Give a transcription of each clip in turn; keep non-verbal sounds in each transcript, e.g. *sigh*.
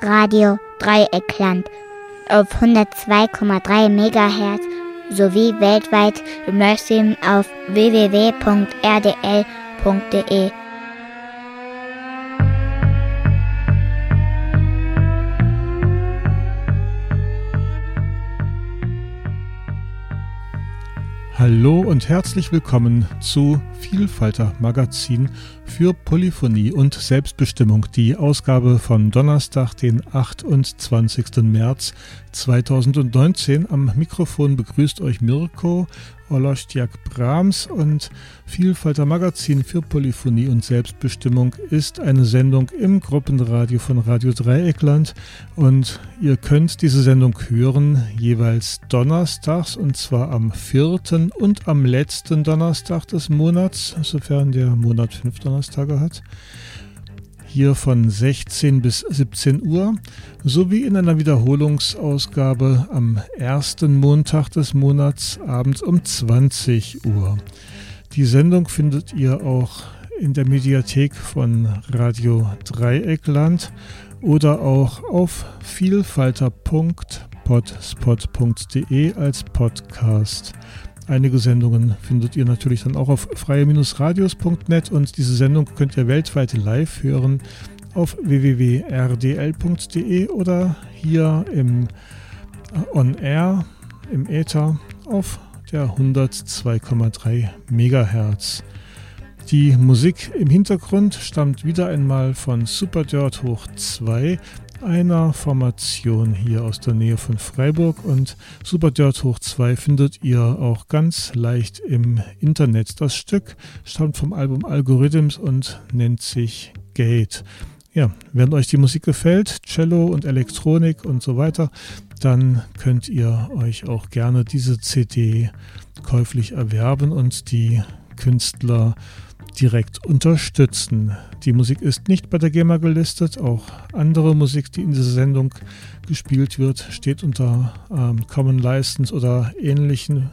Radio Dreieckland auf 102,3 MHz sowie weltweit im Livestream auf www.rdl.de. Hallo und herzlich willkommen zu Vielfalter Magazin für Polyphonie und Selbstbestimmung, die Ausgabe von Donnerstag, den 28. März 2019. Am Mikrofon begrüßt euch Mirko Olostiak Brahms und Vielfalter Magazin für Polyphonie und Selbstbestimmung ist eine Sendung im Gruppenradio von Radio Dreieckland. Und ihr könnt diese Sendung hören jeweils donnerstags und zwar am vierten und am letzten Donnerstag des Monats, sofern der Monat fünf Donnerstage hat hier von 16 bis 17 Uhr sowie in einer Wiederholungsausgabe am ersten Montag des Monats abends um 20 Uhr. Die Sendung findet ihr auch in der Mediathek von Radio Dreieckland oder auch auf vielfalter.potspot.de als Podcast. Einige Sendungen findet ihr natürlich dann auch auf freie-radios.net und diese Sendung könnt ihr weltweit live hören auf www.rdl.de oder hier im On Air im Äther auf der 102,3 MHz. Die Musik im Hintergrund stammt wieder einmal von Super Dirt hoch 2 einer Formation hier aus der Nähe von Freiburg und Super Dirt hoch 2 findet ihr auch ganz leicht im Internet. Das Stück stammt vom Album Algorithms und nennt sich Gate. Ja, wenn euch die Musik gefällt, Cello und Elektronik und so weiter, dann könnt ihr euch auch gerne diese CD käuflich erwerben und die Künstler direkt unterstützen. Die Musik ist nicht bei der GEMA gelistet. Auch andere Musik, die in dieser Sendung gespielt wird, steht unter ähm, Common License oder ähnlichen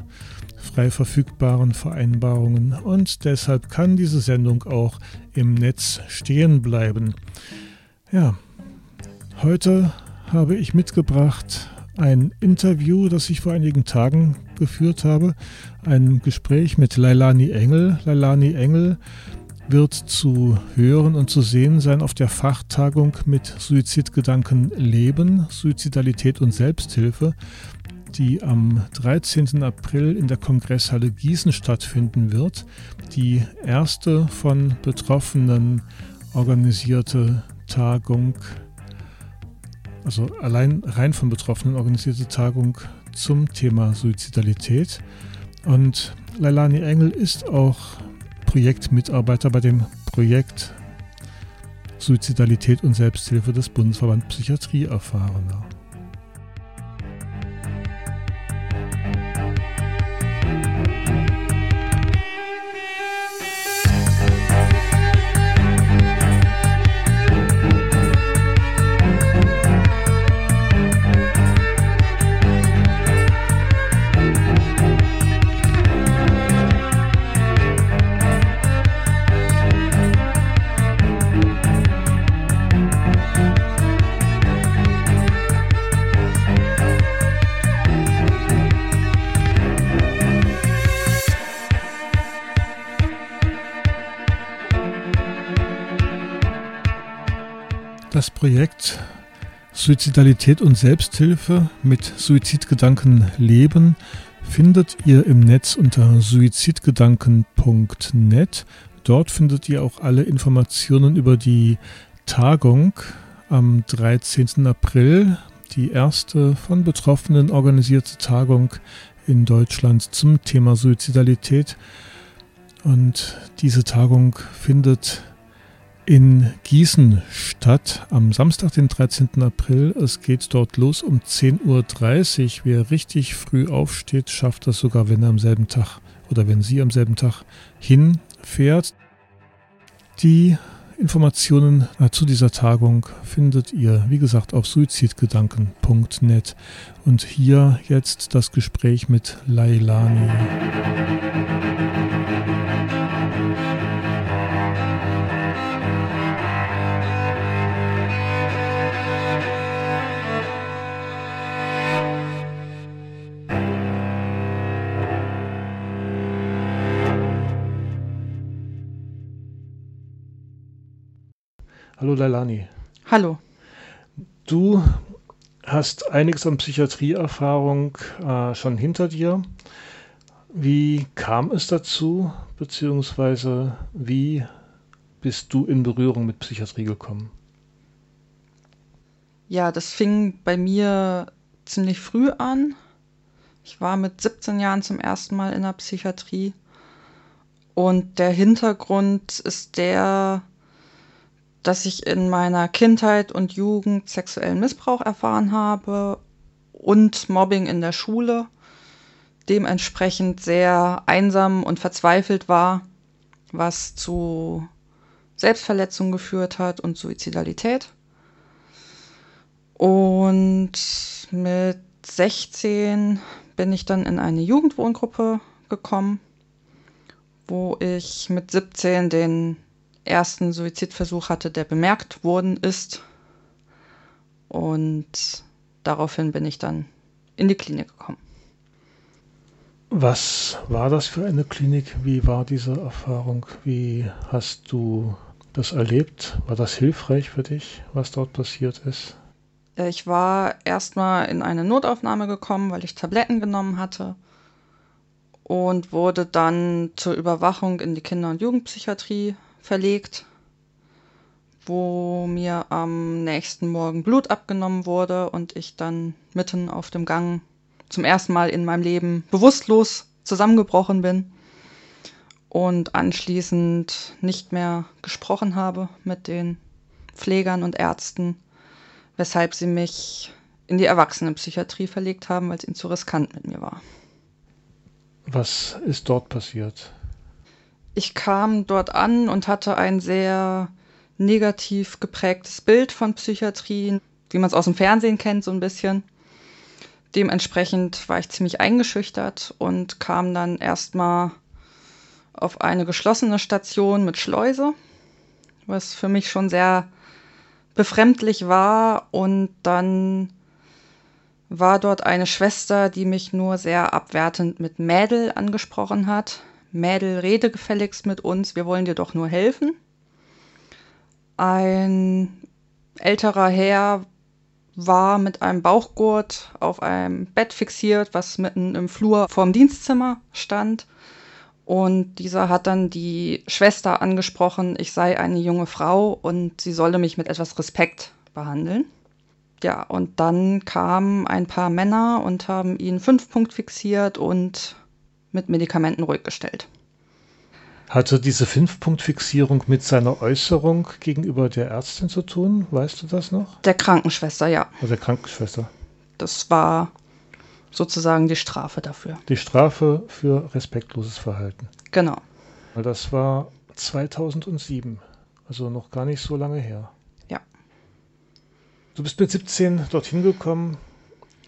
frei verfügbaren Vereinbarungen und deshalb kann diese Sendung auch im Netz stehen bleiben. Ja, heute habe ich mitgebracht ein Interview, das ich vor einigen Tagen geführt habe, ein Gespräch mit Leilani Engel. Leilani Engel wird zu hören und zu sehen sein auf der Fachtagung mit Suizidgedanken Leben, Suizidalität und Selbsthilfe, die am 13. April in der Kongresshalle Gießen stattfinden wird. Die erste von Betroffenen organisierte Tagung also allein rein von Betroffenen organisierte Tagung zum Thema Suizidalität. Und Leilani Engel ist auch Projektmitarbeiter bei dem Projekt Suizidalität und Selbsthilfe des Bundesverband Psychiatrie Projekt Suizidalität und Selbsthilfe mit Suizidgedanken leben findet ihr im Netz unter suizidgedanken.net. Dort findet ihr auch alle Informationen über die Tagung am 13. April, die erste von Betroffenen organisierte Tagung in Deutschland zum Thema Suizidalität. Und diese Tagung findet in Gießen statt am Samstag, den 13. April. Es geht dort los um 10.30 Uhr. Wer richtig früh aufsteht, schafft das sogar, wenn er am selben Tag oder wenn sie am selben Tag hinfährt. Die Informationen zu dieser Tagung findet ihr, wie gesagt, auf suizidgedanken.net. Und hier jetzt das Gespräch mit Lailani. Hallo Leilani. Hallo. Du hast einiges an Psychiatrieerfahrung äh, schon hinter dir. Wie kam es dazu, beziehungsweise wie bist du in Berührung mit Psychiatrie gekommen? Ja, das fing bei mir ziemlich früh an. Ich war mit 17 Jahren zum ersten Mal in der Psychiatrie. Und der Hintergrund ist der, dass ich in meiner Kindheit und Jugend sexuellen Missbrauch erfahren habe und Mobbing in der Schule, dementsprechend sehr einsam und verzweifelt war, was zu Selbstverletzung geführt hat und Suizidalität. Und mit 16 bin ich dann in eine Jugendwohngruppe gekommen, wo ich mit 17 den ersten Suizidversuch hatte, der bemerkt worden ist. Und daraufhin bin ich dann in die Klinik gekommen. Was war das für eine Klinik? Wie war diese Erfahrung? Wie hast du das erlebt? War das hilfreich für dich, was dort passiert ist? Äh, ich war erstmal in eine Notaufnahme gekommen, weil ich Tabletten genommen hatte und wurde dann zur Überwachung in die Kinder- und Jugendpsychiatrie verlegt, wo mir am nächsten Morgen Blut abgenommen wurde und ich dann mitten auf dem Gang zum ersten Mal in meinem Leben bewusstlos zusammengebrochen bin und anschließend nicht mehr gesprochen habe mit den Pflegern und Ärzten, weshalb sie mich in die Erwachsenenpsychiatrie verlegt haben, weil es ihnen zu riskant mit mir war. Was ist dort passiert? Ich kam dort an und hatte ein sehr negativ geprägtes Bild von Psychiatrie, wie man es aus dem Fernsehen kennt, so ein bisschen. Dementsprechend war ich ziemlich eingeschüchtert und kam dann erstmal auf eine geschlossene Station mit Schleuse, was für mich schon sehr befremdlich war. Und dann war dort eine Schwester, die mich nur sehr abwertend mit Mädel angesprochen hat. Mädel, rede gefälligst mit uns, wir wollen dir doch nur helfen. Ein älterer Herr war mit einem Bauchgurt auf einem Bett fixiert, was mitten im Flur vorm Dienstzimmer stand. Und dieser hat dann die Schwester angesprochen, ich sei eine junge Frau und sie solle mich mit etwas Respekt behandeln. Ja, und dann kamen ein paar Männer und haben ihn fünf Punkt fixiert und mit Medikamenten ruhig gestellt. Hatte diese Fünf-Punkt-Fixierung mit seiner Äußerung gegenüber der Ärztin zu tun? Weißt du das noch? Der Krankenschwester, ja. Also der Krankenschwester. Das war sozusagen die Strafe dafür. Die Strafe für respektloses Verhalten. Genau. Das war 2007, also noch gar nicht so lange her. Ja. Du bist mit 17 dorthin gekommen,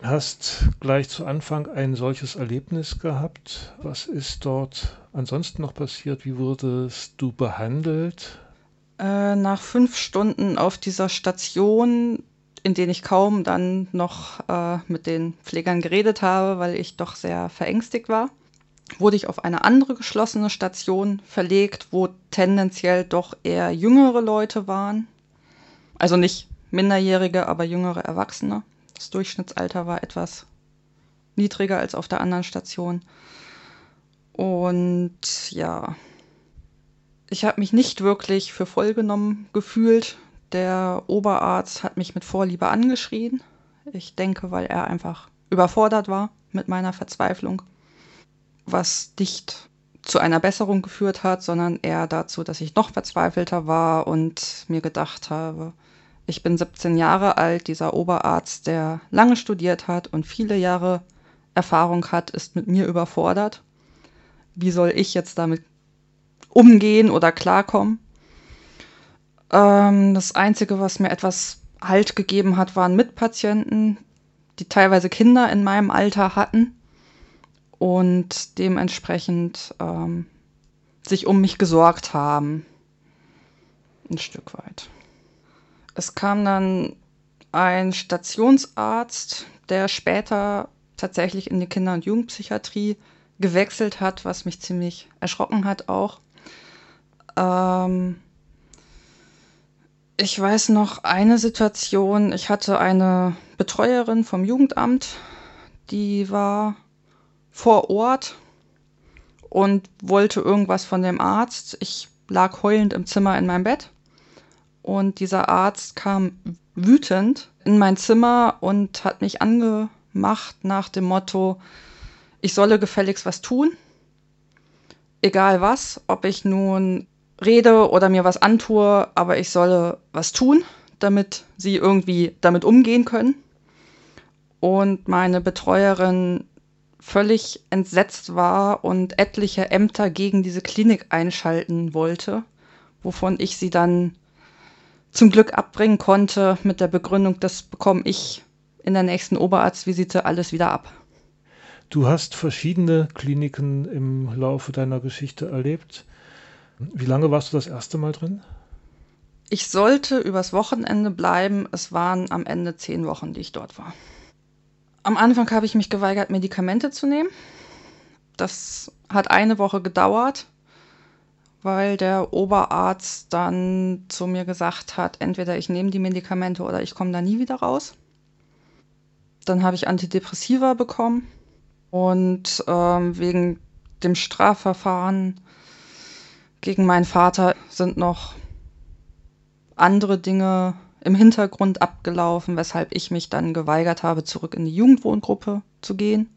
hast gleich zu Anfang ein solches Erlebnis gehabt. Was ist dort ansonsten noch passiert? Wie wurdest du behandelt? Äh, nach fünf Stunden auf dieser Station in denen ich kaum dann noch äh, mit den Pflegern geredet habe, weil ich doch sehr verängstigt war, wurde ich auf eine andere geschlossene Station verlegt, wo tendenziell doch eher jüngere Leute waren. Also nicht Minderjährige, aber jüngere Erwachsene. Das Durchschnittsalter war etwas niedriger als auf der anderen Station. Und ja, ich habe mich nicht wirklich für voll genommen gefühlt. Der Oberarzt hat mich mit Vorliebe angeschrien. Ich denke, weil er einfach überfordert war mit meiner Verzweiflung, was nicht zu einer Besserung geführt hat, sondern eher dazu, dass ich noch verzweifelter war und mir gedacht habe, ich bin 17 Jahre alt, dieser Oberarzt, der lange studiert hat und viele Jahre Erfahrung hat, ist mit mir überfordert. Wie soll ich jetzt damit umgehen oder klarkommen? Ähm, das Einzige, was mir etwas Halt gegeben hat, waren Mitpatienten, die teilweise Kinder in meinem Alter hatten und dementsprechend ähm, sich um mich gesorgt haben. Ein Stück weit. Es kam dann ein Stationsarzt, der später tatsächlich in die Kinder- und Jugendpsychiatrie gewechselt hat, was mich ziemlich erschrocken hat auch. Ähm, Ich weiß noch eine Situation. Ich hatte eine Betreuerin vom Jugendamt, die war vor Ort und wollte irgendwas von dem Arzt. Ich lag heulend im Zimmer in meinem Bett und dieser Arzt kam wütend in mein Zimmer und hat mich angemacht nach dem Motto, ich solle gefälligst was tun. Egal was, ob ich nun rede oder mir was antue, aber ich solle was tun, damit sie irgendwie damit umgehen können. Und meine Betreuerin völlig entsetzt war und etliche Ämter gegen diese Klinik einschalten wollte, wovon ich sie dann zum Glück abbringen konnte mit der Begründung, das bekomme ich in der nächsten Oberarztvisite alles wieder ab. Du hast verschiedene Kliniken im Laufe deiner Geschichte erlebt. Wie lange warst du das erste Mal drin? Ich sollte übers Wochenende bleiben. Es waren am Ende zehn Wochen, die ich dort war. Am Anfang habe ich mich geweigert, Medikamente zu nehmen. Das hat eine Woche gedauert, weil der Oberarzt dann zu mir gesagt hat, entweder ich nehme die Medikamente oder ich komme da nie wieder raus. Dann habe ich Antidepressiva bekommen und ähm, wegen dem Strafverfahren gegen meinen Vater sind noch andere Dinge im Hintergrund abgelaufen, weshalb ich mich dann geweigert habe, zurück in die Jugendwohngruppe zu gehen.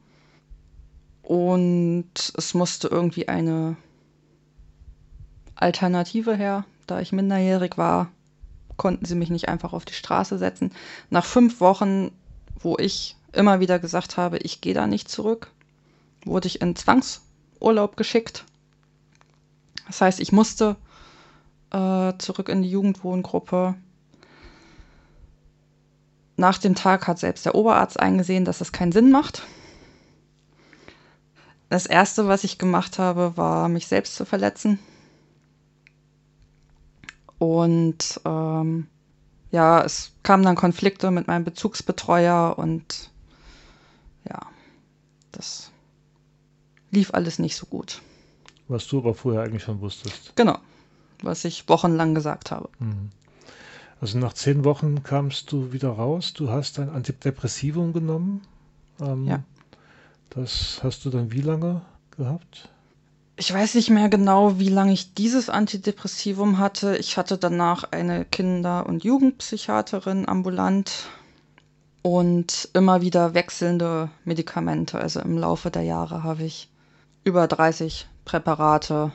Und es musste irgendwie eine Alternative her. Da ich minderjährig war, konnten sie mich nicht einfach auf die Straße setzen. Nach fünf Wochen, wo ich immer wieder gesagt habe, ich gehe da nicht zurück, wurde ich in Zwangsurlaub geschickt. Das heißt, ich musste äh, zurück in die Jugendwohngruppe nach dem Tag hat selbst der Oberarzt eingesehen, dass es keinen Sinn macht. Das Erste, was ich gemacht habe, war, mich selbst zu verletzen. Und ähm, ja, es kamen dann Konflikte mit meinem Bezugsbetreuer und ja, das lief alles nicht so gut. Was du aber vorher eigentlich schon wusstest. Genau, was ich wochenlang gesagt habe. Mhm. Also nach zehn Wochen kamst du wieder raus. Du hast ein Antidepressivum genommen. Ähm, ja. Das hast du dann wie lange gehabt? Ich weiß nicht mehr genau, wie lange ich dieses Antidepressivum hatte. Ich hatte danach eine Kinder- und Jugendpsychiaterin ambulant und immer wieder wechselnde Medikamente. Also im Laufe der Jahre habe ich über 30 Präparate,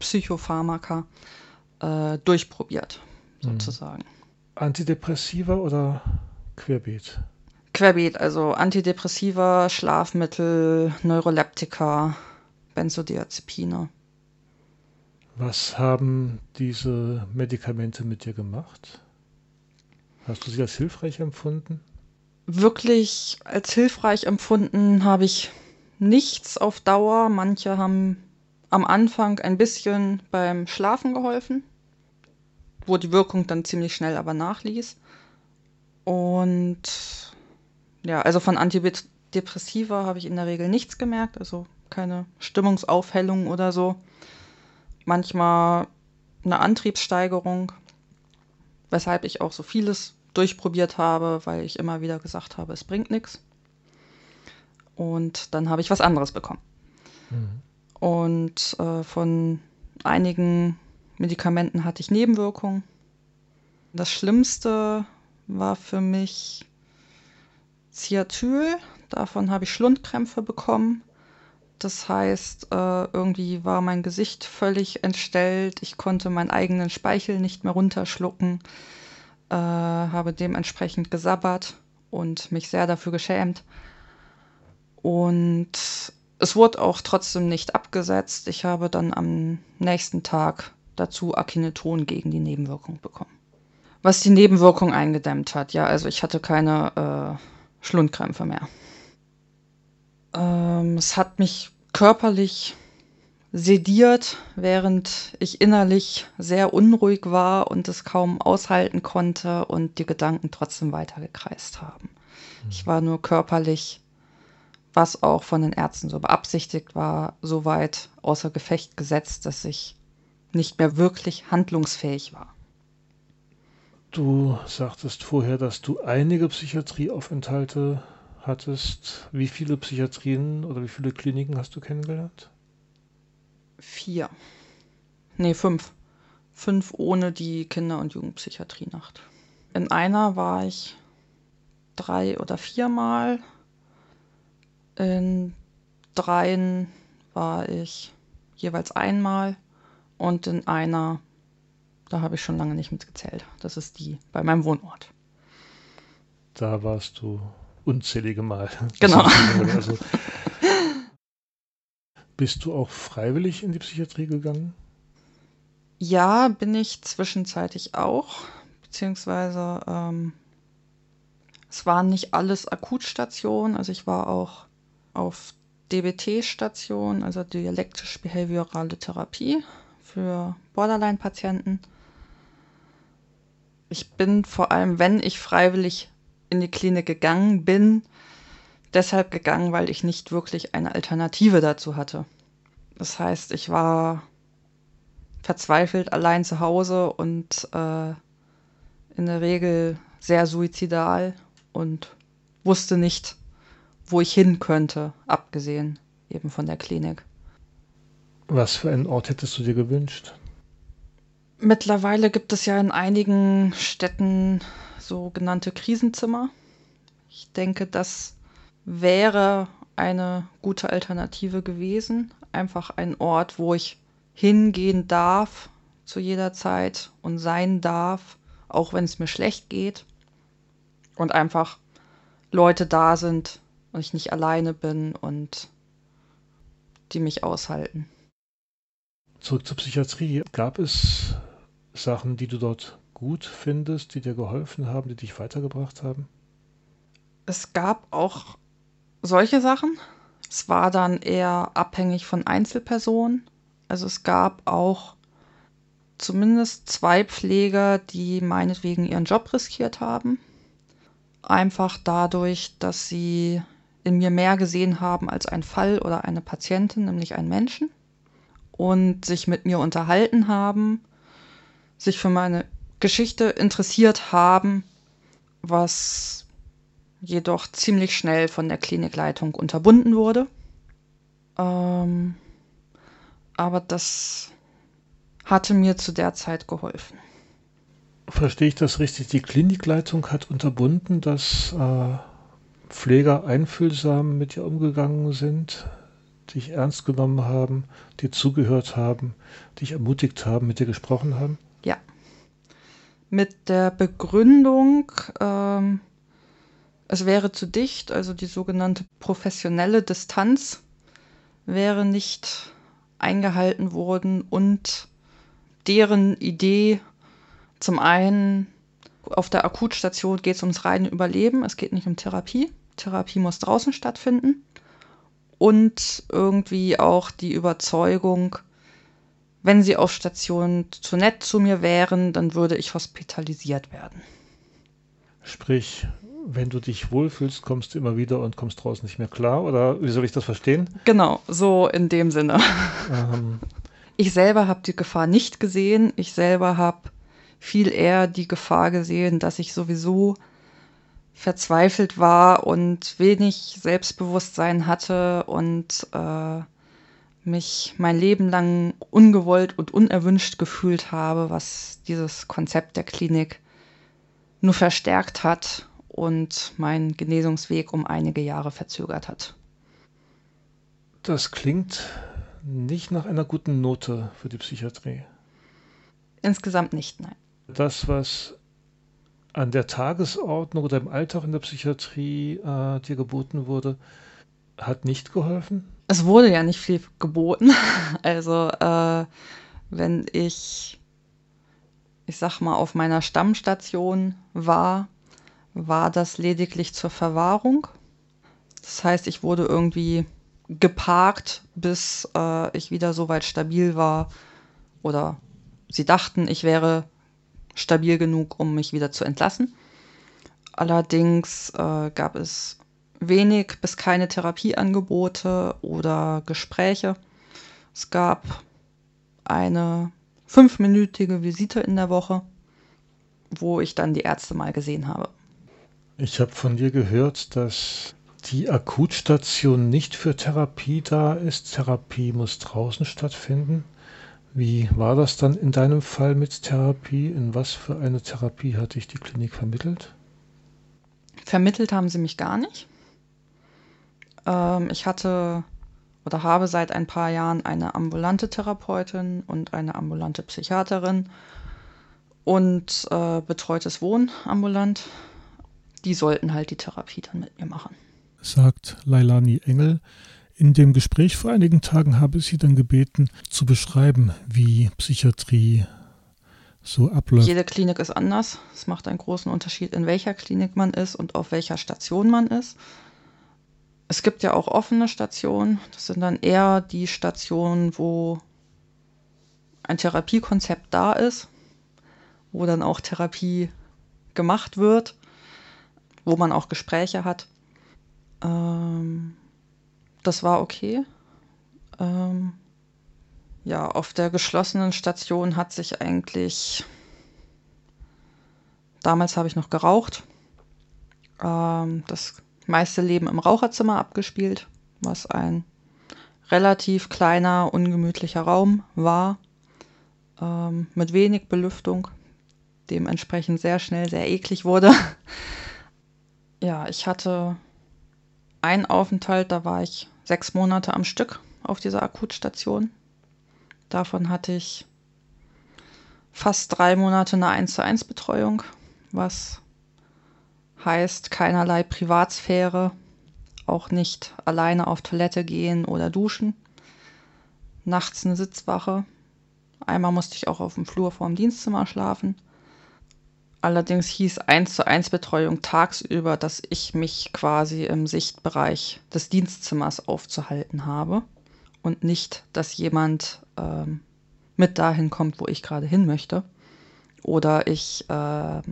Psychopharmaka äh, durchprobiert, mhm. sozusagen. Antidepressiva oder Querbeet? Querbeet, also Antidepressiva, Schlafmittel, Neuroleptika, Benzodiazepine. Was haben diese Medikamente mit dir gemacht? Hast du sie als hilfreich empfunden? Wirklich als hilfreich empfunden habe ich nichts auf Dauer. Manche haben am Anfang ein bisschen beim Schlafen geholfen wo die Wirkung dann ziemlich schnell aber nachließ. Und ja, also von Antidepressiva habe ich in der Regel nichts gemerkt, also keine Stimmungsaufhellung oder so. Manchmal eine Antriebssteigerung, weshalb ich auch so vieles durchprobiert habe, weil ich immer wieder gesagt habe, es bringt nichts. Und dann habe ich was anderes bekommen. Mhm. Und äh, von einigen Medikamenten hatte ich Nebenwirkungen. Das Schlimmste war für mich Ciatyl. Davon habe ich Schlundkrämpfe bekommen. Das heißt, äh, irgendwie war mein Gesicht völlig entstellt. Ich konnte meinen eigenen Speichel nicht mehr runterschlucken, äh, habe dementsprechend gesabbert und mich sehr dafür geschämt. Und es wurde auch trotzdem nicht abgesetzt. Ich habe dann am nächsten Tag dazu Akineton gegen die Nebenwirkung bekommen. Was die Nebenwirkung eingedämmt hat, ja, also ich hatte keine äh, Schlundkrämpfe mehr. Ähm, es hat mich körperlich sediert, während ich innerlich sehr unruhig war und es kaum aushalten konnte und die Gedanken trotzdem weitergekreist haben. Mhm. Ich war nur körperlich, was auch von den Ärzten so beabsichtigt war, so weit außer Gefecht gesetzt, dass ich nicht mehr wirklich handlungsfähig war. Du sagtest vorher, dass du einige Psychiatrieaufenthalte hattest. Wie viele Psychiatrien oder wie viele Kliniken hast du kennengelernt? Vier. Nee, fünf. Fünf ohne die Kinder- und Jugendpsychiatrienacht. In einer war ich drei oder viermal. In dreien war ich jeweils einmal. Und in einer, da habe ich schon lange nicht mitgezählt. Das ist die bei meinem Wohnort. Da warst du unzählige Mal. *laughs* Genau. Also, *laughs* bist du auch freiwillig in die Psychiatrie gegangen? Ja, bin ich zwischenzeitlich auch, beziehungsweise ähm, es waren nicht alles Akutstationen, also ich war auch auf DBT-Station, also dialektisch-behaviorale Therapie für Borderline-Patienten. Ich bin vor allem, wenn ich freiwillig in die Klinik gegangen bin, deshalb gegangen, weil ich nicht wirklich eine Alternative dazu hatte. Das heißt, ich war verzweifelt allein zu Hause und äh, in der Regel sehr suizidal und wusste nicht, wo ich hin könnte, abgesehen eben von der Klinik. Was für einen Ort hättest du dir gewünscht? Mittlerweile gibt es ja in einigen Städten sogenannte Krisenzimmer. Ich denke, das wäre eine gute Alternative gewesen. Einfach ein Ort, wo ich hingehen darf zu jeder Zeit und sein darf, auch wenn es mir schlecht geht. Und einfach Leute da sind und ich nicht alleine bin und die mich aushalten. Zurück zur Psychiatrie. Gab es Sachen, die du dort gut findest, die dir geholfen haben, die dich weitergebracht haben? Es gab auch solche Sachen. Es war dann eher abhängig von Einzelpersonen. Also es gab auch zumindest zwei Pfleger, die meinetwegen ihren Job riskiert haben. Einfach dadurch, dass sie in mir mehr gesehen haben als ein Fall oder eine Patientin, nämlich einen Menschen. Und sich mit mir unterhalten haben, sich für meine Geschichte interessiert haben, was jedoch ziemlich schnell von der Klinikleitung unterbunden wurde. Ähm, aber das hatte mir zu der Zeit geholfen. Verstehe ich das richtig? Die Klinikleitung hat unterbunden, dass äh, Pfleger einfühlsam mit dir umgegangen sind, dich ernst genommen haben, dir zugehört haben, dich ermutigt haben, mit dir gesprochen haben? Ja mit der Begründung, ähm, es wäre zu dicht, also die sogenannte professionelle Distanz wäre nicht eingehalten worden und deren Idee zum einen auf der Akutstation geht es ums reine Überleben, es geht nicht um Therapie. Therapie muss draußen stattfinden. Und irgendwie auch die Überzeugung, wenn sie auf Station zu nett zu mir wären, dann würde ich hospitalisiert werden. Sprich, wenn du dich wohlfühlst, kommst du immer wieder und kommst draußen nicht mehr klar? Oder wie soll ich das verstehen? Genau, so in dem Sinne. Ähm. Ich selber habe die Gefahr nicht gesehen. Ich selber habe viel eher die Gefahr gesehen, dass ich sowieso verzweifelt war und wenig Selbstbewusstsein hatte und äh, mich mein Leben lang ungewollt und unerwünscht gefühlt habe, was dieses Konzept der Klinik nur verstärkt hat und meinen Genesungsweg um einige Jahre verzögert hat. Das klingt nicht nach einer guten Note für die Psychiatrie. Insgesamt nicht, nein. Das, was an der Tagesordnung oder im Alltag in der Psychiatrie äh, dir geboten wurde, hat nicht geholfen? Es wurde ja nicht viel geboten. *laughs* Also äh, wenn ich, ich sag mal, auf meiner Stammstation war, war das lediglich zur Verwahrung. Das heißt, ich wurde irgendwie geparkt, bis äh, ich wieder so weit stabil war oder sie dachten, ich wäre stabil genug, um mich wieder zu entlassen. Allerdings äh, gab es wenig bis keine Therapieangebote oder Gespräche. Es gab eine fünfminütige Visite in der Woche wo ich dann die Ärzte mal gesehen habe. Ich habe von dir gehört, dass die Akutstation nicht für Therapie da ist. Therapie muss draußen stattfinden. Wie war das dann in deinem Fall mit Therapie? In was für eine Therapie hat dich die Klinik vermittelt? Vermittelt haben sie mich gar nicht. Ähm, ich hatte oder habe seit ein paar Jahren eine ambulante Therapeutin und eine ambulante Psychiaterin und äh, betreutes Wohnen ambulant. Die sollten halt die Therapie dann mit mir machen. Sagt Lailani Engel. In dem Gespräch vor einigen Tagen habe ich sie dann gebeten, zu beschreiben, wie Psychiatrie so abläuft. Jede Klinik ist anders. Es macht einen großen Unterschied, in welcher Klinik man ist und auf welcher Station man ist. Es gibt ja auch offene Stationen. Das sind dann eher die Stationen, wo ein Therapiekonzept da ist, wo dann auch Therapie gemacht wird, wo man auch Gespräche hat. Ähm, das war okay. Ähm, ja, auf der geschlossenen Station hat sich eigentlich. Damals habe ich noch geraucht. Ähm, das meiste Leben im Raucherzimmer abgespielt, was ein relativ kleiner, ungemütlicher Raum war, ähm, mit wenig Belüftung, dementsprechend sehr schnell sehr eklig wurde. *laughs* ja, ich hatte einen Aufenthalt, da war ich sechs Monate am Stück auf dieser Akutstation. Davon hatte ich fast drei Monate eine 1 zu 1 Betreuung, was heißt keinerlei Privatsphäre, auch nicht alleine auf Toilette gehen oder duschen. Nachts eine Sitzwache. Einmal musste ich auch auf dem Flur vorm Dienstzimmer schlafen. Allerdings hieß 1 zu 1 Betreuung tagsüber, dass ich mich quasi im Sichtbereich des Dienstzimmers aufzuhalten habe und nicht, dass jemand ähm, mit dahin kommt, wo ich gerade hin möchte. Oder ich äh,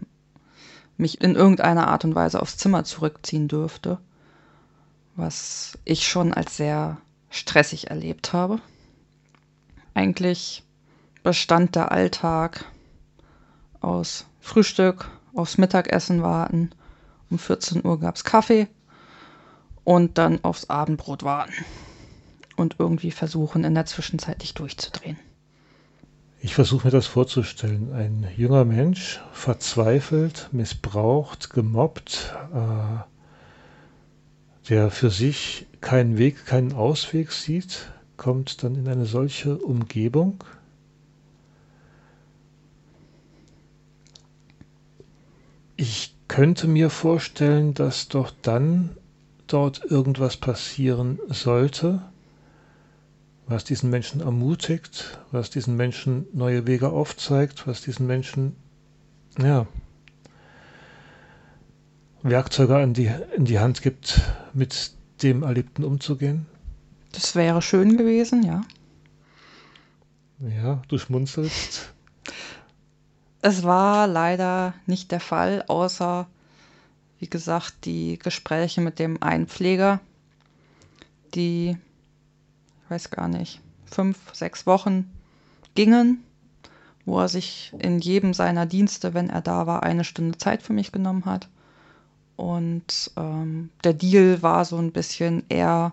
mich in irgendeiner Art und Weise aufs Zimmer zurückziehen dürfte, was ich schon als sehr stressig erlebt habe. Eigentlich bestand der Alltag aus Frühstück, aufs Mittagessen warten. Um 14 Uhr gab es Kaffee und dann aufs Abendbrot warten. Und irgendwie versuchen, in der Zwischenzeit nicht durchzudrehen. Ich versuche mir das vorzustellen. Ein junger Mensch, verzweifelt, missbraucht, gemobbt, äh, der für sich keinen Weg, keinen Ausweg sieht, kommt dann in eine solche Umgebung, Ich könnte mir vorstellen, dass doch dann dort irgendwas passieren sollte, was diesen Menschen ermutigt, was diesen Menschen neue Wege aufzeigt, was diesen Menschen, ja, Werkzeuge an die, in die Hand gibt, mit dem Erlebten umzugehen? Das wäre schön gewesen, ja. Ja, du schmunzelst. Es war leider nicht der Fall, außer, wie gesagt, die Gespräche mit dem Einpfleger, die, ich weiß gar nicht, fünf, sechs Wochen gingen, wo er sich in jedem seiner Dienste, wenn er da war, eine Stunde Zeit für mich genommen hat. Und ähm, der Deal war so ein bisschen, er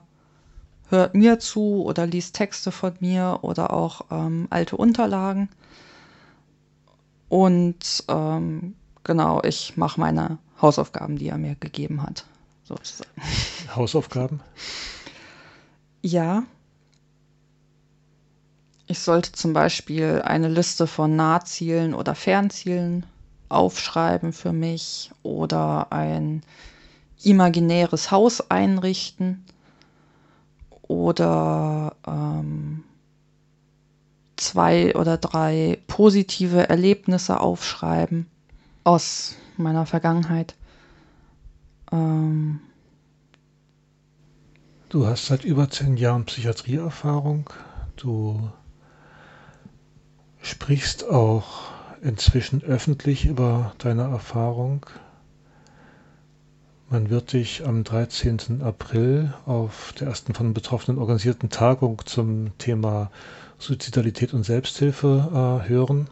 hört mir zu oder liest Texte von mir oder auch ähm, alte Unterlagen. Und ähm, genau, ich mache meine Hausaufgaben, die er mir gegeben hat. Sozusagen. Hausaufgaben? Ja. Ich sollte zum Beispiel eine Liste von Nahzielen oder Fernzielen aufschreiben für mich oder ein imaginäres Haus einrichten oder ähm, zwei oder drei positive Erlebnisse aufschreiben aus meiner Vergangenheit. Ähm du hast seit über zehn Jahren Psychiatrieerfahrung. Du sprichst auch inzwischen öffentlich über deine Erfahrung. Man wird dich am 13. April auf der ersten von Betroffenen organisierten Tagung zum Thema Suizidalität und Selbsthilfe äh, hören.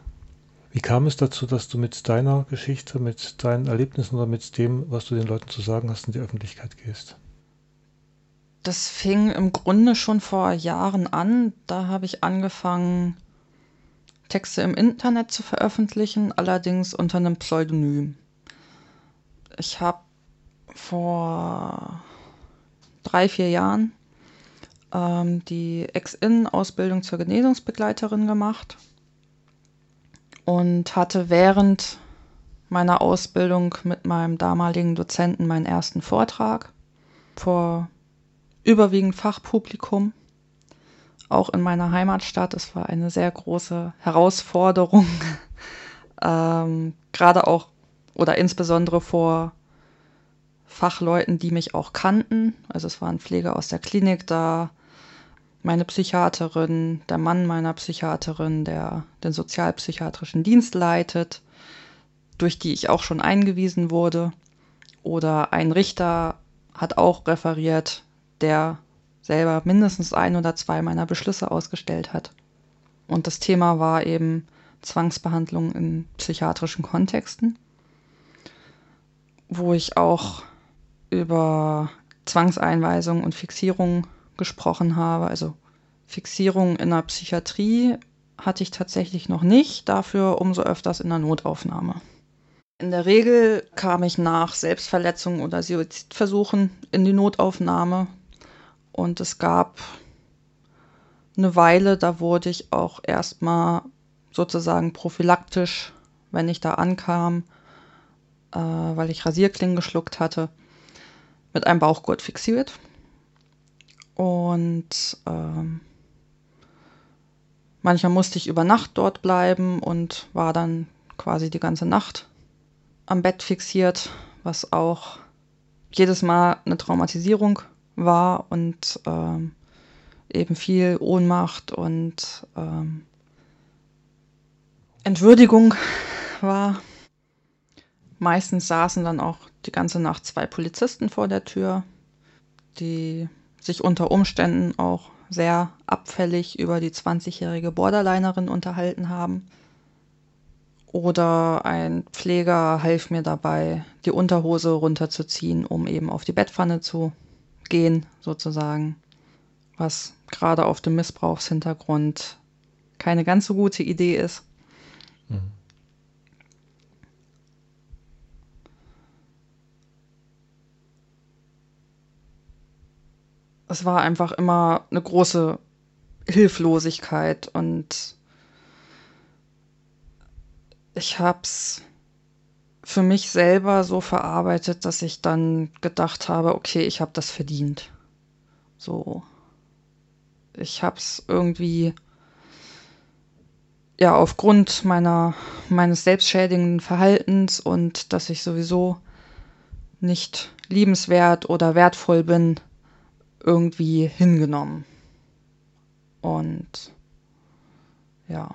Wie kam es dazu, dass du mit deiner Geschichte, mit deinen Erlebnissen oder mit dem, was du den Leuten zu sagen hast, in die Öffentlichkeit gehst? Das fing im Grunde schon vor Jahren an. Da habe ich angefangen, Texte im Internet zu veröffentlichen, allerdings unter einem Pseudonym. Ich habe vor drei, vier Jahren ähm, die Ex-In-Ausbildung zur Genesungsbegleiterin gemacht und hatte während meiner Ausbildung mit meinem damaligen Dozenten meinen ersten Vortrag vor überwiegend Fachpublikum, auch in meiner Heimatstadt. Es war eine sehr große Herausforderung, *laughs* ähm, gerade auch oder insbesondere vor Fachleuten, die mich auch kannten. Also es waren Pfleger aus der Klinik da, meine Psychiaterin, der Mann meiner Psychiaterin, der den sozialpsychiatrischen Dienst leitet, durch die ich auch schon eingewiesen wurde. Oder ein Richter hat auch referiert, der selber mindestens ein oder zwei meiner Beschlüsse ausgestellt hat. Und das Thema war eben Zwangsbehandlung in psychiatrischen Kontexten, wo ich auch über Zwangseinweisung und Fixierung gesprochen habe. Also Fixierung in der Psychiatrie hatte ich tatsächlich noch nicht, dafür umso öfters in der Notaufnahme. In der Regel kam ich nach Selbstverletzungen oder Suizidversuchen in die Notaufnahme und es gab eine Weile, da wurde ich auch erstmal sozusagen prophylaktisch, wenn ich da ankam, äh, weil ich Rasierklingen geschluckt hatte, mit einem Bauchgurt fixiert. Und ähm, manchmal musste ich über Nacht dort bleiben und war dann quasi die ganze Nacht am Bett fixiert, was auch jedes Mal eine Traumatisierung war und ähm, eben viel Ohnmacht und ähm, Entwürdigung war. Meistens saßen dann auch die ganze Nacht zwei Polizisten vor der Tür, die sich unter Umständen auch sehr abfällig über die 20-jährige Borderlinerin unterhalten haben. Oder ein Pfleger half mir dabei, die Unterhose runterzuziehen, um eben auf die Bettpfanne zu gehen, sozusagen. Was gerade auf dem Missbrauchshintergrund keine ganz so gute Idee ist. Mhm. Es war einfach immer eine große Hilflosigkeit und ich hab's für mich selber so verarbeitet, dass ich dann gedacht habe, okay, ich habe das verdient. So. Ich habe es irgendwie ja aufgrund meiner meines selbstschädigenden Verhaltens und dass ich sowieso nicht liebenswert oder wertvoll bin, irgendwie hingenommen. Und ja.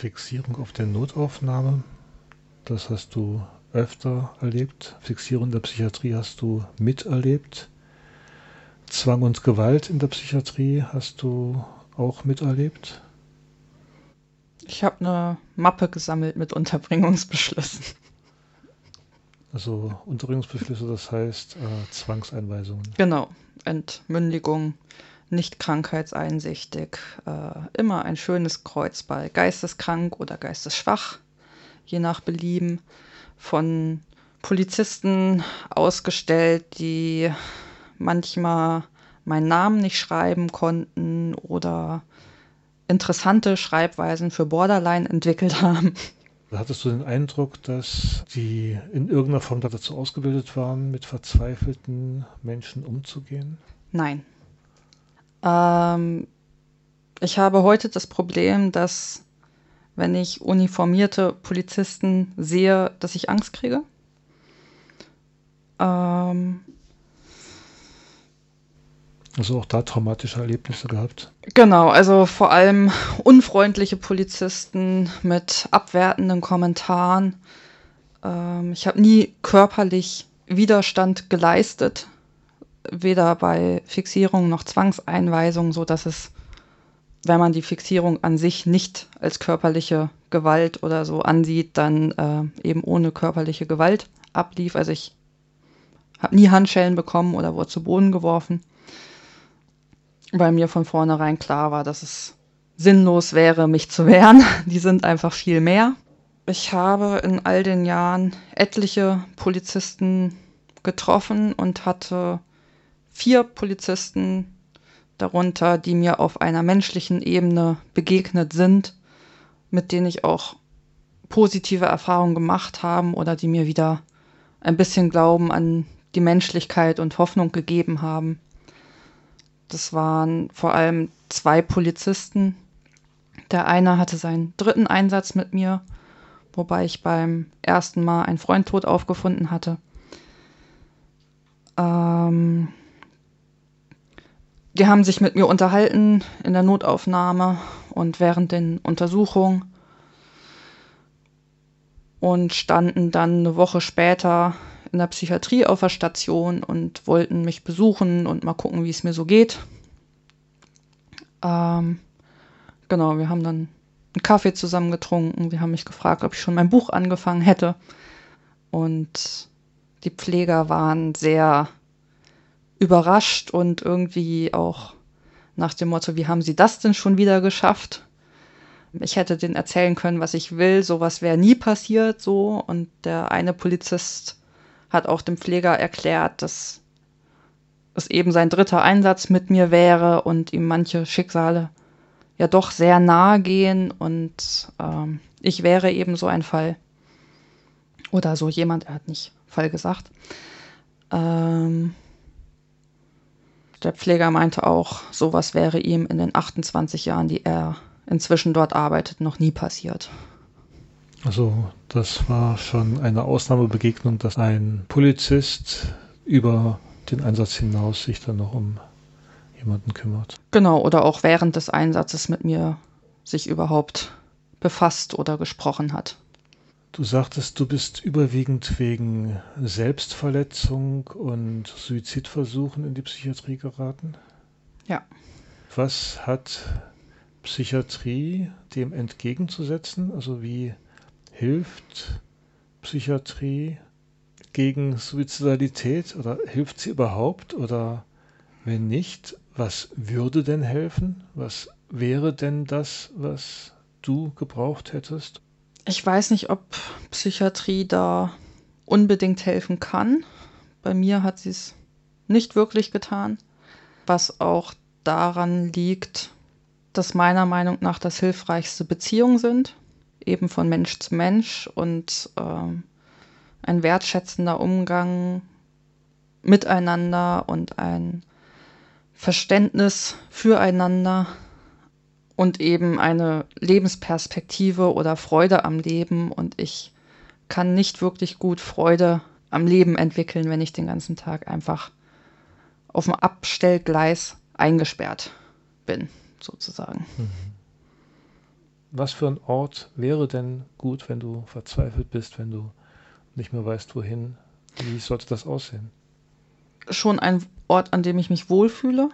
Fixierung auf der Notaufnahme, das hast du öfter erlebt. Fixierung in der Psychiatrie hast du miterlebt. Zwang und Gewalt in der Psychiatrie hast du auch miterlebt. Ich habe eine Mappe gesammelt mit Unterbringungsbeschlüssen. Also Unterbringungsbeschlüsse, das heißt äh, Zwangseinweisungen. Genau, Entmündigung, nicht krankheitseinsichtig, äh, immer ein schönes Kreuz bei geisteskrank oder geistesschwach, je nach Belieben, von Polizisten ausgestellt, die manchmal meinen Namen nicht schreiben konnten oder interessante Schreibweisen für Borderline entwickelt haben. *laughs* Hattest du den Eindruck, dass die in irgendeiner Form dazu ausgebildet waren, mit verzweifelten Menschen umzugehen? Nein. Ähm, ich habe heute das Problem, dass wenn ich uniformierte Polizisten sehe, dass ich Angst kriege. Ähm, also auch da traumatische Erlebnisse gehabt? Genau, also vor allem unfreundliche Polizisten mit abwertenden Kommentaren. Ähm, ich habe nie körperlich Widerstand geleistet weder bei Fixierung noch Zwangseinweisung, so dass es wenn man die Fixierung an sich nicht als körperliche Gewalt oder so ansieht, dann äh, eben ohne körperliche Gewalt ablief. Also ich habe nie Handschellen bekommen oder wurde zu Boden geworfen, weil mir von vornherein klar war, dass es sinnlos wäre, mich zu wehren. *laughs* Die sind einfach viel mehr. Ich habe in all den Jahren etliche Polizisten getroffen und hatte vier Polizisten darunter, die mir auf einer menschlichen Ebene begegnet sind, mit denen ich auch positive Erfahrungen gemacht haben oder die mir wieder ein bisschen Glauben an die Menschlichkeit und Hoffnung gegeben haben. Das waren vor allem zwei Polizisten. Der eine hatte seinen dritten Einsatz mit mir, wobei ich beim ersten Mal einen Freund tot aufgefunden hatte. Ähm, die haben sich mit mir unterhalten in der Notaufnahme und während den Untersuchungen und standen dann eine Woche später in der Psychiatrie auf der Station und wollten mich besuchen und mal gucken, wie es mir so geht. Ähm, genau, wir haben dann einen Kaffee zusammen getrunken. Sie haben mich gefragt, ob ich schon mein Buch angefangen hätte. Und die Pfleger waren sehr überrascht und irgendwie auch nach dem Motto, wie haben Sie das denn schon wieder geschafft? Ich hätte denen erzählen können, was ich will, sowas wäre nie passiert, so. Und der eine Polizist hat auch dem Pfleger erklärt, dass es eben sein dritter Einsatz mit mir wäre und ihm manche Schicksale ja doch sehr nahe gehen und ähm, ich wäre eben so ein Fall. Oder so jemand, er hat nicht Fall gesagt. Ähm, der Pfleger meinte auch, sowas wäre ihm in den 28 Jahren, die er inzwischen dort arbeitet, noch nie passiert. Also das war schon eine Ausnahmebegegnung, dass ein Polizist über den Einsatz hinaus sich dann noch um jemanden kümmert. Genau, oder auch während des Einsatzes mit mir sich überhaupt befasst oder gesprochen hat. Du sagtest, du bist überwiegend wegen Selbstverletzung und Suizidversuchen in die Psychiatrie geraten? Ja. Was hat Psychiatrie dem entgegenzusetzen? Also wie hilft Psychiatrie gegen Suizidalität oder hilft sie überhaupt? Oder wenn nicht, was würde denn helfen? Was wäre denn das, was du gebraucht hättest? Ich weiß nicht, ob Psychiatrie da unbedingt helfen kann. Bei mir hat sie es nicht wirklich getan, was auch daran liegt, dass meiner Meinung nach das hilfreichste Beziehungen sind, eben von Mensch zu Mensch und äh, ein wertschätzender Umgang miteinander und ein Verständnis füreinander und eben eine Lebensperspektive oder Freude am Leben. Und ich kann nicht wirklich gut Freude am Leben entwickeln, wenn ich den ganzen Tag einfach auf dem Abstellgleis eingesperrt bin, sozusagen. Mhm. Was für ein Ort wäre denn gut, wenn du verzweifelt bist, wenn du nicht mehr weißt, wohin? Wie sollte das aussehen? Schon ein Ort, an dem ich mich wohlfühle,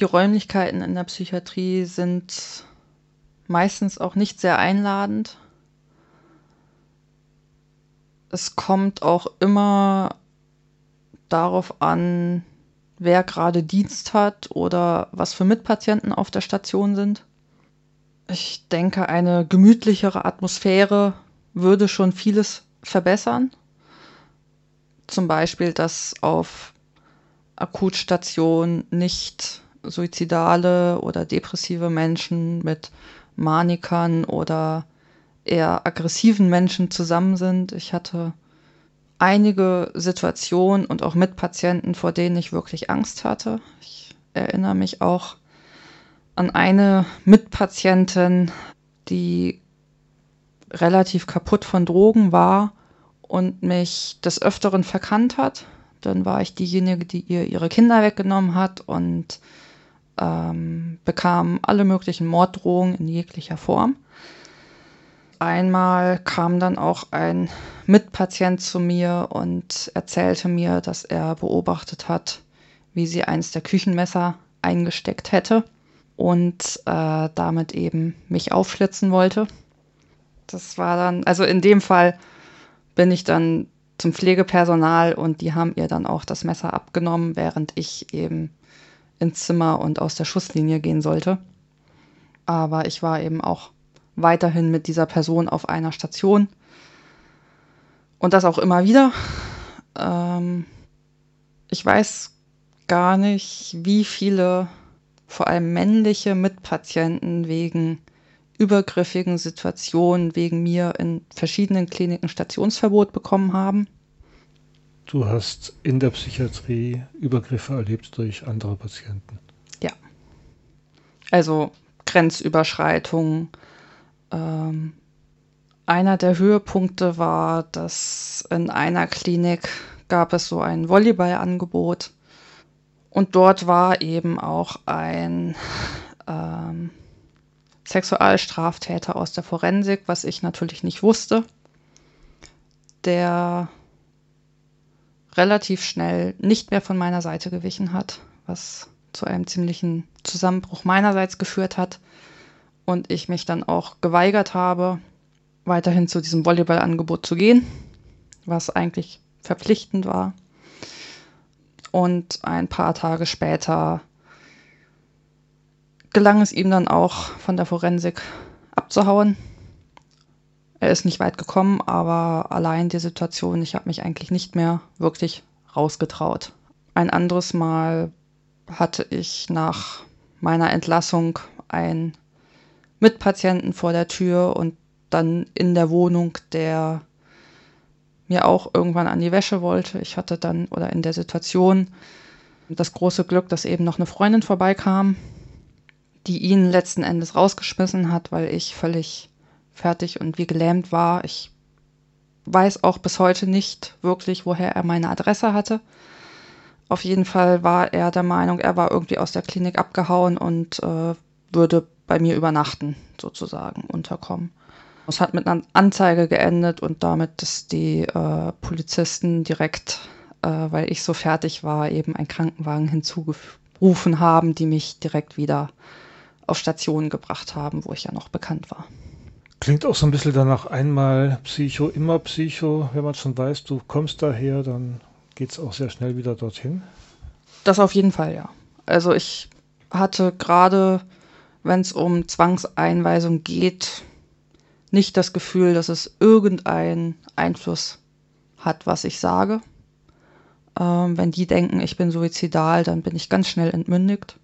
die Räumlichkeiten in der Psychiatrie sind meistens auch nicht sehr einladend. Es kommt auch immer darauf an, wer gerade Dienst hat oder was für Mitpatienten auf der Station sind. Ich denke, eine gemütlichere Atmosphäre würde schon vieles verbessern. Zum Beispiel, dass auf Akutstationen nicht suizidale oder depressive Menschen mit Manikern oder eher aggressiven Menschen zusammen sind. Ich hatte einige Situationen und auch Mitpatienten, vor denen ich wirklich Angst hatte. Ich erinnere mich auch an eine Mitpatientin, die relativ kaputt von Drogen war und mich des Öfteren verkannt hat. Dann war ich diejenige, die ihr ihre Kinder weggenommen hat und ähm, bekam alle möglichen Morddrohungen in jeglicher Form. Einmal kam dann auch ein Mitpatient zu mir und erzählte mir, dass er beobachtet hat, wie sie eins der Küchenmesser eingesteckt hätte. und äh, damit eben mich aufschlitzen wollte. Das war dann, also in dem Fall bin ich dann zum Pflegepersonal und die haben ihr dann auch das Messer abgenommen, während ich eben ins Zimmer und aus der Schusslinie gehen sollte. Aber ich war eben auch weiterhin mit dieser Person auf einer Station und das auch immer wieder. Ähm, ich weiß gar nicht, wie viele, vor allem männliche Mitpatienten wegen übergriffigen Situationen wegen mir in verschiedenen Kliniken Stationsverbot bekommen haben. Du hast in der Psychiatrie Übergriffe erlebt durch andere Patienten. Ja. Also Grenzüberschreitungen. Ähm, einer der Höhepunkte war, dass in einer Klinik gab es so ein Volleyballangebot und dort war eben auch ein ähm, Sexualstraftäter aus der Forensik, was ich natürlich nicht wusste, der relativ schnell nicht mehr von meiner Seite gewichen hat, was zu einem ziemlichen Zusammenbruch meinerseits geführt hat und ich mich dann auch geweigert habe, weiterhin zu diesem Volleyballangebot zu gehen, was eigentlich verpflichtend war. Und ein paar Tage später gelang es ihm dann auch von der Forensik abzuhauen. Er ist nicht weit gekommen, aber allein die Situation, ich habe mich eigentlich nicht mehr wirklich rausgetraut. Ein anderes Mal hatte ich nach meiner Entlassung einen Mitpatienten vor der Tür und dann in der Wohnung, der mir auch irgendwann an die Wäsche wollte. Ich hatte dann oder in der Situation das große Glück, dass eben noch eine Freundin vorbeikam, die ihn letzten Endes rausgeschmissen hat, weil ich völlig fertig und wie gelähmt war. Ich weiß auch bis heute nicht wirklich, woher er meine Adresse hatte. Auf jeden Fall war er der Meinung, er war irgendwie aus der Klinik abgehauen und äh, würde bei mir übernachten, sozusagen, unterkommen. Es hat mit einer Anzeige geendet und damit, dass die äh, Polizisten direkt, äh, weil ich so fertig war, eben einen Krankenwagen hinzugerufen haben, die mich direkt wieder auf Stationen gebracht haben, wo ich ja noch bekannt war. Klingt auch so ein bisschen danach einmal Psycho, immer Psycho. Wenn man schon weiß, du kommst daher, dann geht es auch sehr schnell wieder dorthin. Das auf jeden Fall, ja. Also ich hatte gerade, wenn es um Zwangseinweisung geht, nicht das Gefühl, dass es irgendeinen Einfluss hat, was ich sage. Ähm, wenn die denken, ich bin suizidal, dann bin ich ganz schnell entmündigt.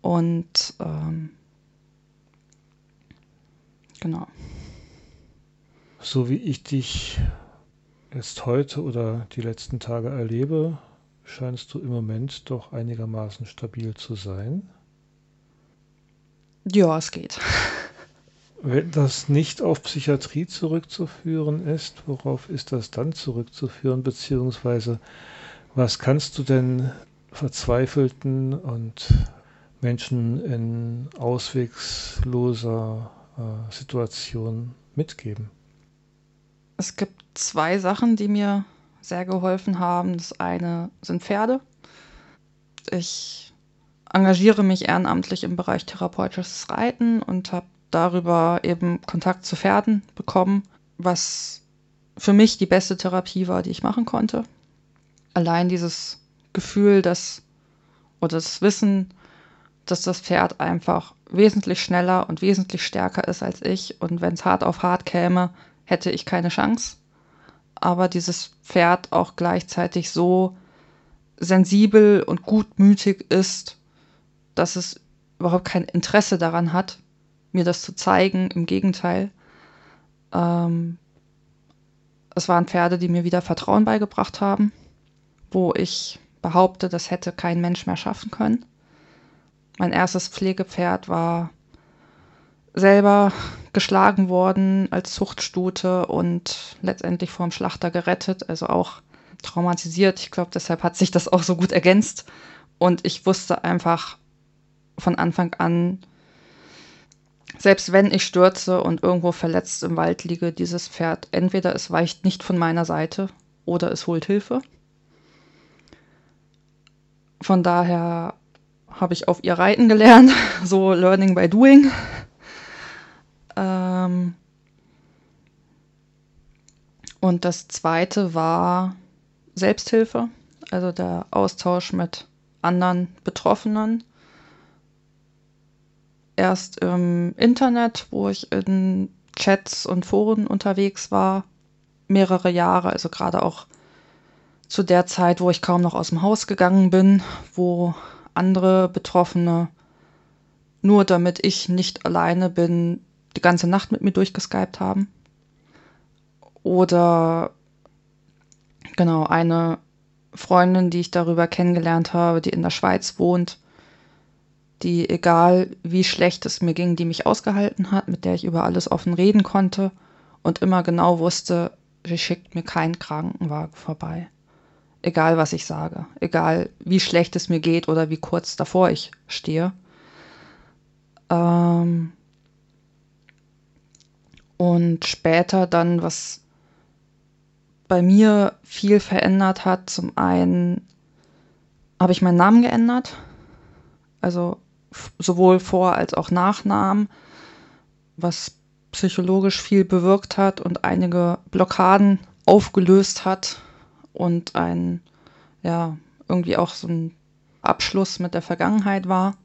Und ähm, genau. So wie ich dich jetzt heute oder die letzten Tage erlebe, scheinst du im Moment doch einigermaßen stabil zu sein. Ja, es geht. *laughs* Wenn das nicht auf Psychiatrie zurückzuführen ist, worauf ist das dann zurückzuführen, beziehungsweise was kannst du denn Verzweifelten und Menschen in auswegsloser äh, Situation mitgeben? Es gibt zwei Sachen, die mir sehr geholfen haben. Das eine sind Pferde. Ich engagiere mich ehrenamtlich im Bereich therapeutisches Reiten und habe darüber eben Kontakt zu Pferden bekommen, was für mich die beste Therapie war, die ich machen konnte. Allein dieses Gefühl, dass oder das Wissen, dass das Pferd einfach wesentlich schneller und wesentlich stärker ist als ich. Und wenn es hart auf hart käme, hätte ich keine Chance. Aber dieses Pferd auch gleichzeitig so sensibel und gutmütig ist, dass es überhaupt kein Interesse daran hat, mir das zu zeigen. Im Gegenteil. Ähm, es waren Pferde, die mir wieder Vertrauen beigebracht haben, wo ich behaupte, das hätte kein Mensch mehr schaffen können. Mein erstes Pflegepferd war selber geschlagen worden als Zuchtstute und letztendlich vom Schlachter gerettet, also auch traumatisiert. Ich glaube, deshalb hat sich das auch so gut ergänzt. Und ich wusste einfach von Anfang an, selbst wenn ich stürze und irgendwo verletzt im Wald liege, dieses Pferd, entweder es weicht nicht von meiner Seite oder es holt Hilfe. Von daher habe ich auf ihr reiten gelernt, *laughs* so Learning by Doing. Ähm und das zweite war Selbsthilfe, also der Austausch mit anderen Betroffenen. Erst im Internet, wo ich in Chats und Foren unterwegs war, mehrere Jahre, also gerade auch zu der Zeit, wo ich kaum noch aus dem Haus gegangen bin, wo andere Betroffene nur damit ich nicht alleine bin, die ganze Nacht mit mir durchgeskypt haben. Oder genau eine Freundin, die ich darüber kennengelernt habe, die in der Schweiz wohnt, die, egal wie schlecht es mir ging, die mich ausgehalten hat, mit der ich über alles offen reden konnte und immer genau wusste, sie schickt mir keinen Krankenwagen vorbei. Egal was ich sage, egal wie schlecht es mir geht oder wie kurz davor ich stehe. Ähm und später dann, was bei mir viel verändert hat, zum einen habe ich meinen Namen geändert. Also sowohl Vor- als auch Nachnamen, was psychologisch viel bewirkt hat und einige Blockaden aufgelöst hat und ein, ja, irgendwie auch so ein Abschluss mit der Vergangenheit war.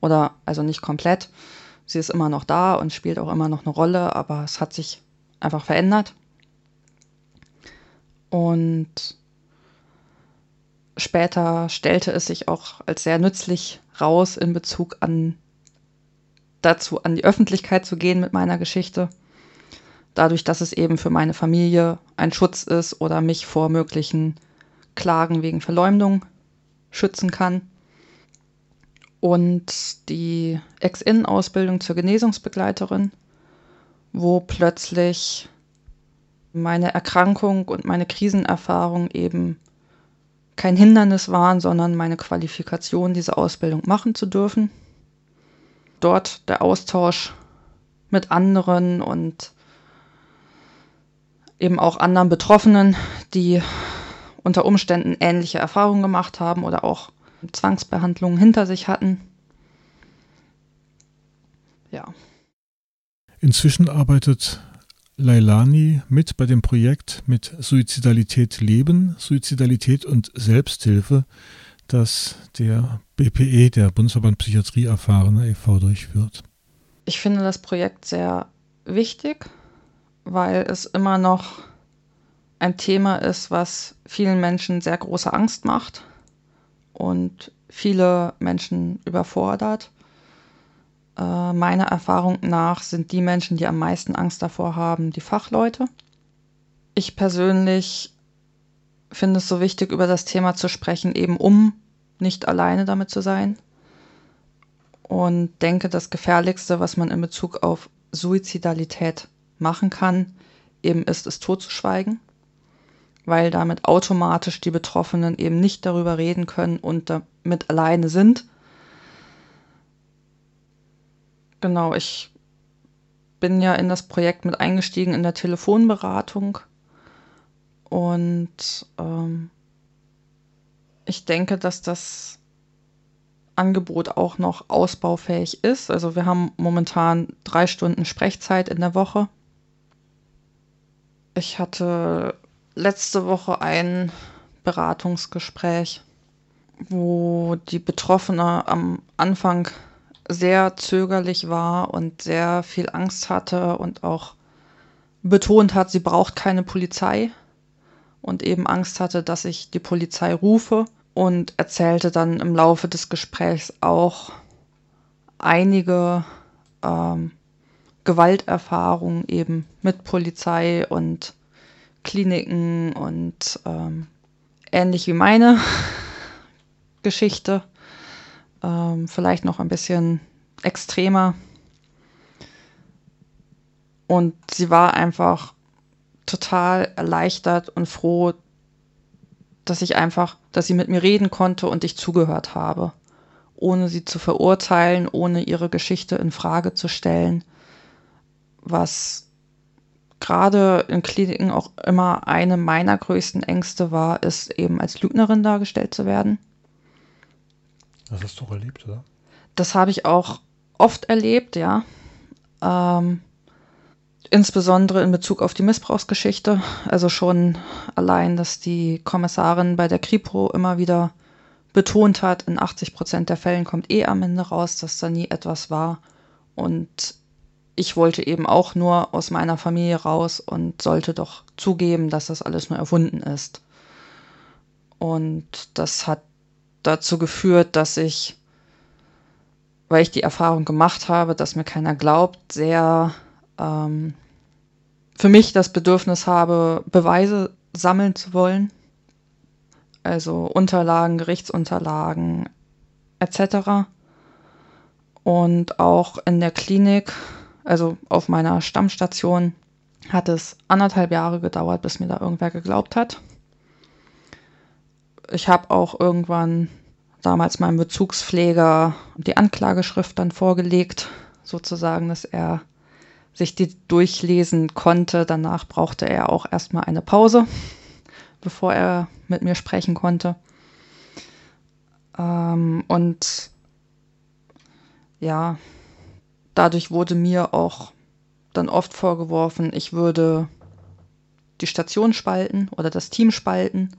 Oder also nicht komplett. Sie ist immer noch da und spielt auch immer noch eine Rolle, aber es hat sich einfach verändert. Und später stellte es sich auch als sehr nützlich raus in Bezug an dazu, an die Öffentlichkeit zu gehen mit meiner Geschichte. Dadurch, dass es eben für meine Familie ein Schutz ist oder mich vor möglichen Klagen wegen Verleumdung schützen kann. Und die Ex-In-Ausbildung zur Genesungsbegleiterin, wo plötzlich meine Erkrankung und meine Krisenerfahrung eben kein Hindernis waren, sondern meine Qualifikation, diese Ausbildung machen zu dürfen. Dort der Austausch mit anderen und eben auch anderen Betroffenen, die unter Umständen ähnliche Erfahrungen gemacht haben oder auch Zwangsbehandlungen hinter sich hatten. Ja. Inzwischen arbeitet Leilani mit bei dem Projekt mit Suizidalität leben, Suizidalität und Selbsthilfe, das der BPE, der Bundesverband Psychiatrie Erfahrene e.V. durchführt. Ich finde das Projekt sehr wichtig, weil es immer noch ein Thema ist, was vielen Menschen sehr große Angst macht und viele Menschen überfordert. Äh, meiner Erfahrung nach sind die Menschen, die am meisten Angst davor haben, die Fachleute. Ich persönlich finde es so wichtig, über das Thema zu sprechen, eben um nicht alleine damit zu sein. Und denke, das Gefährlichste, was man in Bezug auf Suizidalität machen kann, eben ist es totzuschweigen, weil damit automatisch die Betroffenen eben nicht darüber reden können und damit alleine sind Genau, ich bin ja in das Projekt mit eingestiegen in der Telefonberatung und ähm, ich denke, dass das Angebot auch noch ausbaufähig ist. Also wir haben momentan drei Stunden Sprechzeit in der Woche. Ich hatte letzte Woche ein Beratungsgespräch, wo die Betroffene am Anfang sehr zögerlich war und sehr viel Angst hatte und auch betont hat, sie braucht keine Polizei und eben Angst hatte, dass ich die Polizei rufe und erzählte dann im Laufe des Gesprächs auch einige ähm, Gewalterfahrungen eben mit Polizei und Kliniken und ähm, ähnlich wie meine *laughs* Geschichte ähm, vielleicht noch ein bisschen extremer. Und sie war einfach total erleichtert und froh, dass ich einfach, dass sie mit mir reden konnte und ich zugehört habe, ohne sie zu verurteilen, ohne ihre Geschichte in Frage zu stellen, was gerade in Kliniken auch immer eine meiner größten Ängste war, ist eben als Lügnerin dargestellt zu werden. Das hast du auch erlebt, oder? Das habe ich auch oft erlebt, ja. Ähm, insbesondere in Bezug auf die Missbrauchsgeschichte. Also schon allein, dass die Kommissarin bei der Kripo immer wieder betont hat, in 80 Prozent der Fällen kommt eh am Ende raus, dass da nie etwas war. Und ich wollte eben auch nur aus meiner Familie raus und sollte doch zugeben, dass das alles nur erfunden ist. Und das hat dazu geführt, dass ich, weil ich die Erfahrung gemacht habe, dass mir keiner glaubt, sehr ähm, für mich das Bedürfnis habe, Beweise sammeln zu wollen. Also Unterlagen, Gerichtsunterlagen etc. Und auch in der Klinik also auf meiner Stammstation, hat es anderthalb Jahre gedauert, bis mir da irgendwer geglaubt hat. Ich habe auch irgendwann damals meinem Bezugspfleger die Anklageschrift dann vorgelegt, sozusagen, dass er sich die durchlesen konnte. Danach brauchte er auch erstmal eine Pause, bevor er mit mir sprechen konnte. Ähm, und ja, dadurch wurde mir auch dann oft vorgeworfen, ich würde die Station spalten oder das Team spalten,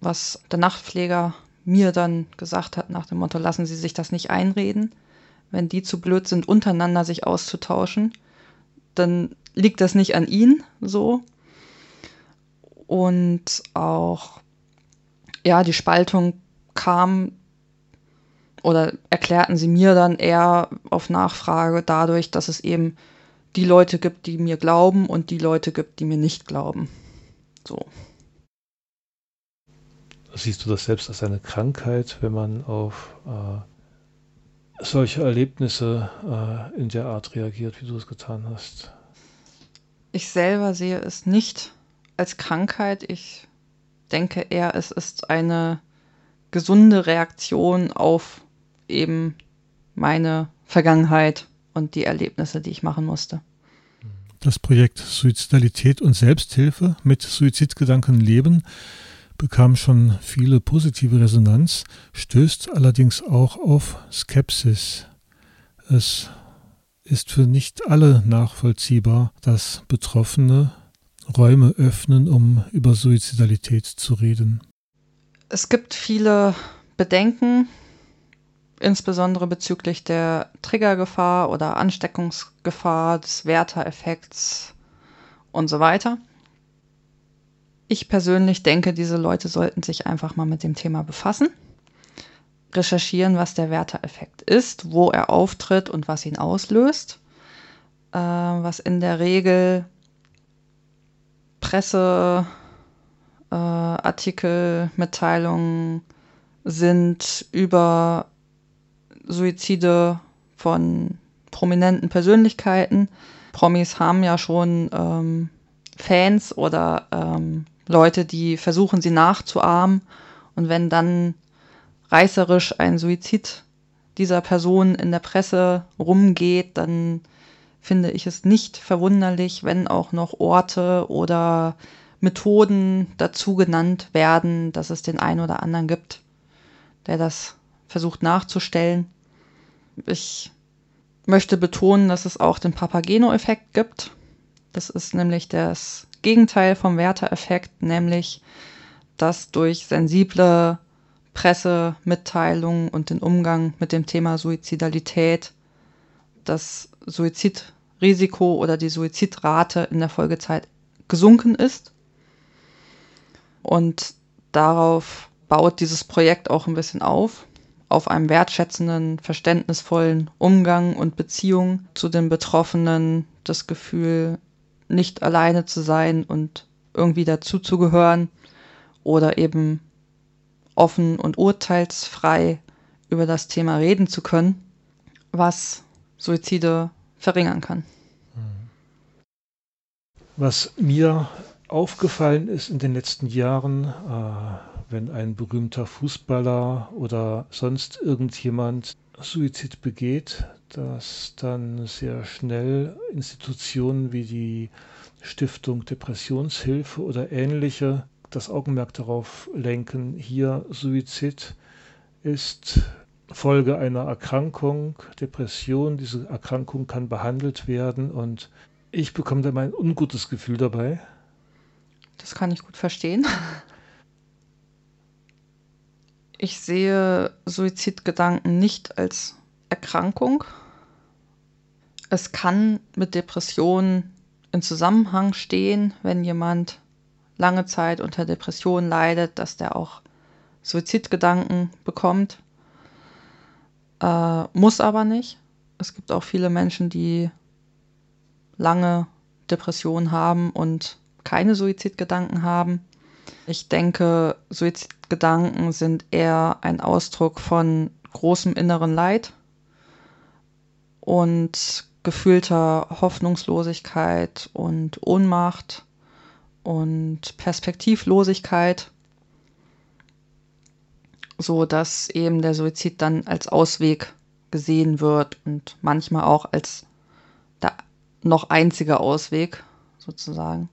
was der Nachtpfleger mir dann gesagt hat nach dem Motto, lassen Sie sich das nicht einreden. Wenn die zu blöd sind, untereinander sich auszutauschen, dann liegt das nicht an Ihnen so. Und auch, ja, die Spaltung kam oder erklärten sie mir dann eher auf Nachfrage dadurch, dass es eben die Leute gibt, die mir glauben und die Leute gibt, die mir nicht glauben. So. Siehst du das selbst als eine Krankheit, wenn man auf äh, solche Erlebnisse äh, in der Art reagiert, wie du es getan hast? Ich selber sehe es nicht als Krankheit. Ich denke eher, es ist eine gesunde Reaktion auf eben meine Vergangenheit und die Erlebnisse, die ich machen musste. Das Projekt Suizidalität und Selbsthilfe mit Suizidgedanken leben bekam schon viele positive Resonanz, stößt allerdings auch auf Skepsis. Es ist für nicht alle nachvollziehbar, dass Betroffene Räume öffnen, um über Suizidalität zu reden. Es gibt viele Bedenken, insbesondere bezüglich der Triggergefahr oder Ansteckungsgefahr, des Werter-Effekts und so weiter. Ich persönlich denke, diese Leute sollten sich einfach mal mit dem Thema befassen, recherchieren, was der Werter-Effekt ist, wo er auftritt und was ihn auslöst, äh, was in der Regel Presseartikel, äh, Mitteilungen sind über Suizide von prominenten Persönlichkeiten. Promis haben ja schon ähm, Fans oder ähm, Leute, die versuchen, sie nachzuahmen. Und wenn dann reißerisch ein Suizid dieser Person in der Presse rumgeht, dann finde ich es nicht verwunderlich, wenn auch noch Orte oder Methoden dazu genannt werden, dass es den einen oder anderen gibt, der das versucht nachzustellen. Ich möchte betonen, dass es auch den Papageno-Effekt gibt. Das ist nämlich das Gegenteil vom Werter-Effekt, nämlich dass durch sensible Pressemitteilungen und den Umgang mit dem Thema Suizidalität das Suizidrisiko oder die Suizidrate in der Folgezeit gesunken ist. Und darauf baut dieses Projekt auch ein bisschen auf auf einem wertschätzenden, verständnisvollen Umgang und Beziehung zu den Betroffenen, das Gefühl, nicht alleine zu sein und irgendwie dazuzugehören oder eben offen und urteilsfrei über das Thema reden zu können, was Suizide verringern kann. Was mir aufgefallen ist in den letzten Jahren, äh, wenn ein berühmter Fußballer oder sonst irgendjemand Suizid begeht, dass dann sehr schnell Institutionen wie die Stiftung Depressionshilfe oder ähnliche das Augenmerk darauf lenken, hier Suizid ist Folge einer Erkrankung, Depression. Diese Erkrankung kann behandelt werden und ich bekomme da mein ungutes Gefühl dabei. Das kann ich gut verstehen. Ich sehe Suizidgedanken nicht als Erkrankung. Es kann mit Depressionen in Zusammenhang stehen, wenn jemand lange Zeit unter Depressionen leidet, dass der auch Suizidgedanken bekommt. Äh, muss aber nicht. Es gibt auch viele Menschen, die lange Depressionen haben und keine Suizidgedanken haben. Ich denke, Suizidgedanken sind eher ein Ausdruck von großem inneren Leid und gefühlter Hoffnungslosigkeit und Ohnmacht und Perspektivlosigkeit, so dass eben der Suizid dann als Ausweg gesehen wird und manchmal auch als der noch einzige Ausweg sozusagen.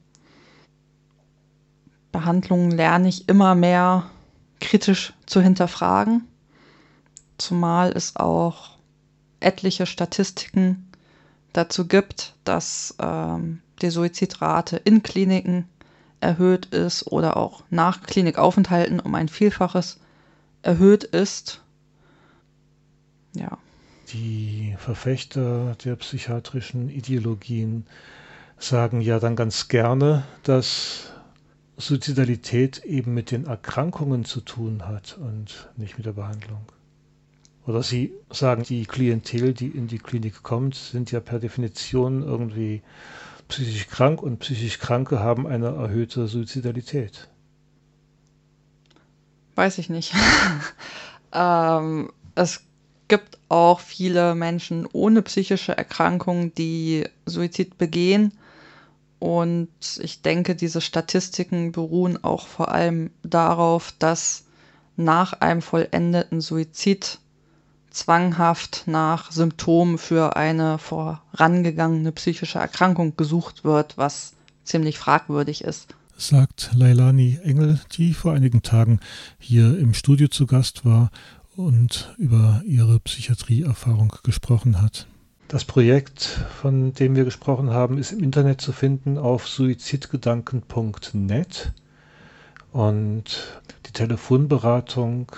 Behandlungen lerne ich immer mehr kritisch zu hinterfragen, zumal es auch etliche Statistiken dazu gibt, dass ähm, die Suizidrate in Kliniken erhöht ist oder auch nach Klinikaufenthalten um ein Vielfaches erhöht ist. Ja. Die Verfechter der psychiatrischen Ideologien sagen ja dann ganz gerne, dass Suizidalität eben mit den Erkrankungen zu tun hat und nicht mit der Behandlung. Oder Sie sagen, die Klientel, die in die Klinik kommt, sind ja per Definition irgendwie psychisch krank und psychisch Kranke haben eine erhöhte Suizidalität. Weiß ich nicht. *laughs* ähm, es gibt auch viele Menschen ohne psychische Erkrankungen, die Suizid begehen. Und ich denke, diese Statistiken beruhen auch vor allem darauf, dass nach einem vollendeten Suizid zwanghaft nach Symptomen für eine vorangegangene psychische Erkrankung gesucht wird, was ziemlich fragwürdig ist. Sagt Leilani Engel, die vor einigen Tagen hier im Studio zu Gast war und über ihre Psychiatrieerfahrung gesprochen hat. Das Projekt, von dem wir gesprochen haben, ist im Internet zu finden auf suizidgedanken.net und die Telefonberatung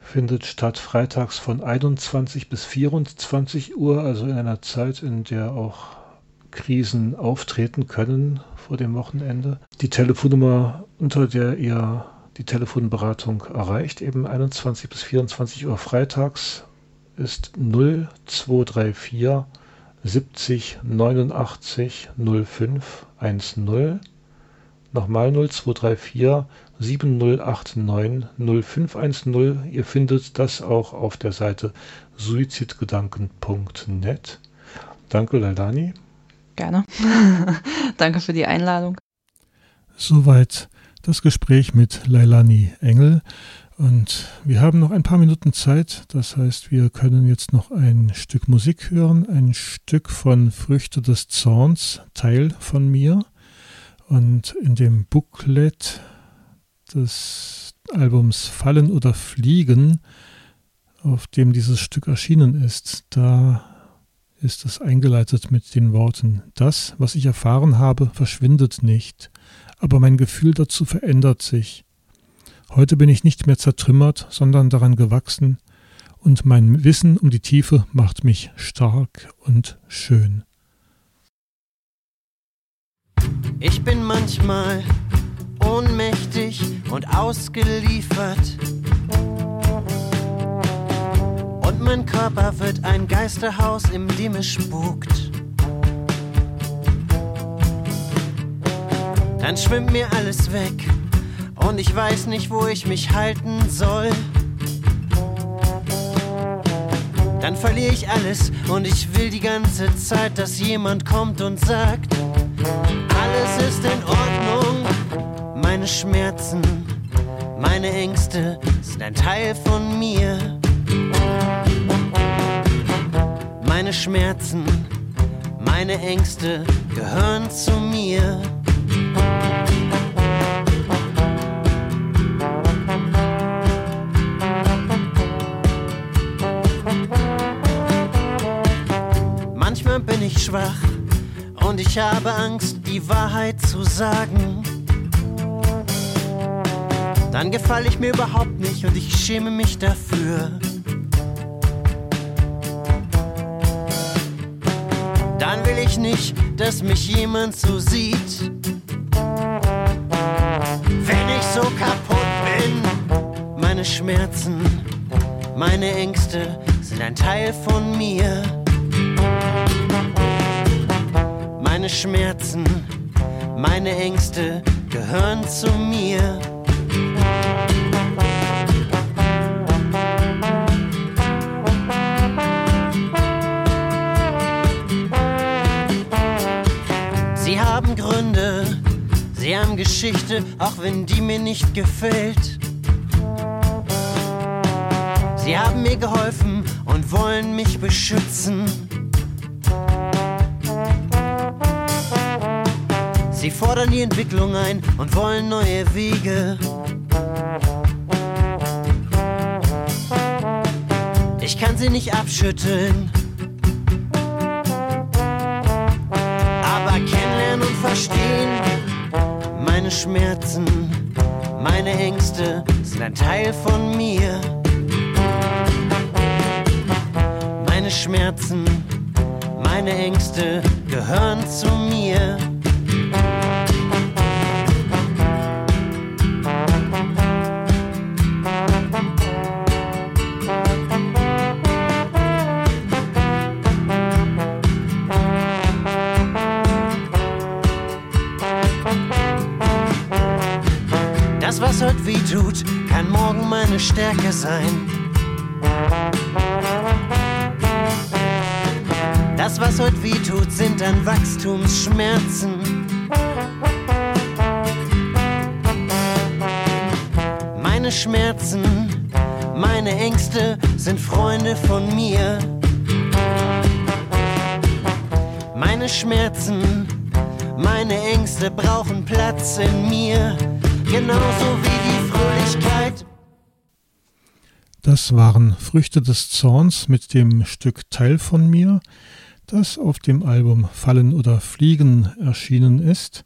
findet statt freitags von 21 bis 24 Uhr, also in einer Zeit, in der auch Krisen auftreten können vor dem Wochenende. Die Telefonnummer, unter der ihr die Telefonberatung erreicht, eben 21 bis 24 Uhr freitags, ist 0234 70 89 05 10. Nochmal 0234 7089 0510. Ihr findet das auch auf der Seite suizidgedanken.net. Danke, Lalani. Gerne. *laughs* Danke für die Einladung. Soweit das Gespräch mit Leilani Engel. Und wir haben noch ein paar Minuten Zeit, das heißt, wir können jetzt noch ein Stück Musik hören, ein Stück von Früchte des Zorns, Teil von mir. Und in dem Booklet des Albums Fallen oder Fliegen, auf dem dieses Stück erschienen ist, da ist es eingeleitet mit den Worten, das, was ich erfahren habe, verschwindet nicht, aber mein Gefühl dazu verändert sich. Heute bin ich nicht mehr zertrümmert, sondern daran gewachsen, und mein Wissen um die Tiefe macht mich stark und schön. Ich bin manchmal ohnmächtig und ausgeliefert. Und mein Körper wird ein Geisterhaus, in dem es spukt. Dann schwimmt mir alles weg und ich weiß nicht, wo ich mich halten soll. Dann verliere ich alles und ich will die ganze Zeit, dass jemand kommt und sagt, alles ist in Ordnung. Meine Schmerzen, meine Ängste sind ein Teil von mir. Meine Schmerzen, meine Ängste gehören zu mir. Schwach und ich habe Angst, die Wahrheit zu sagen. Dann gefalle ich mir überhaupt nicht und ich schäme mich dafür. Dann will ich nicht, dass mich jemand so sieht. Wenn ich so kaputt bin, meine Schmerzen, meine Ängste sind ein Teil von mir. Meine Schmerzen, meine Ängste gehören zu mir. Sie haben Gründe, sie haben Geschichte, auch wenn die mir nicht gefällt. Sie haben mir geholfen und wollen mich beschützen. Sie fordern die Entwicklung ein und wollen neue Wege. Ich kann sie nicht abschütteln. Aber kennenlernen und verstehen meine Schmerzen, meine Ängste sind ein Teil von mir. Meine Schmerzen, meine Ängste gehören zu mir. Stärke sein. Das, was heute weh tut, sind dann Wachstumsschmerzen. Meine Schmerzen, meine Ängste sind Freunde von mir. Meine Schmerzen, meine Ängste brauchen Platz in mir, genauso wie die Fröhlichkeit. Das waren Früchte des Zorns mit dem Stück Teil von mir, das auf dem Album Fallen oder Fliegen erschienen ist.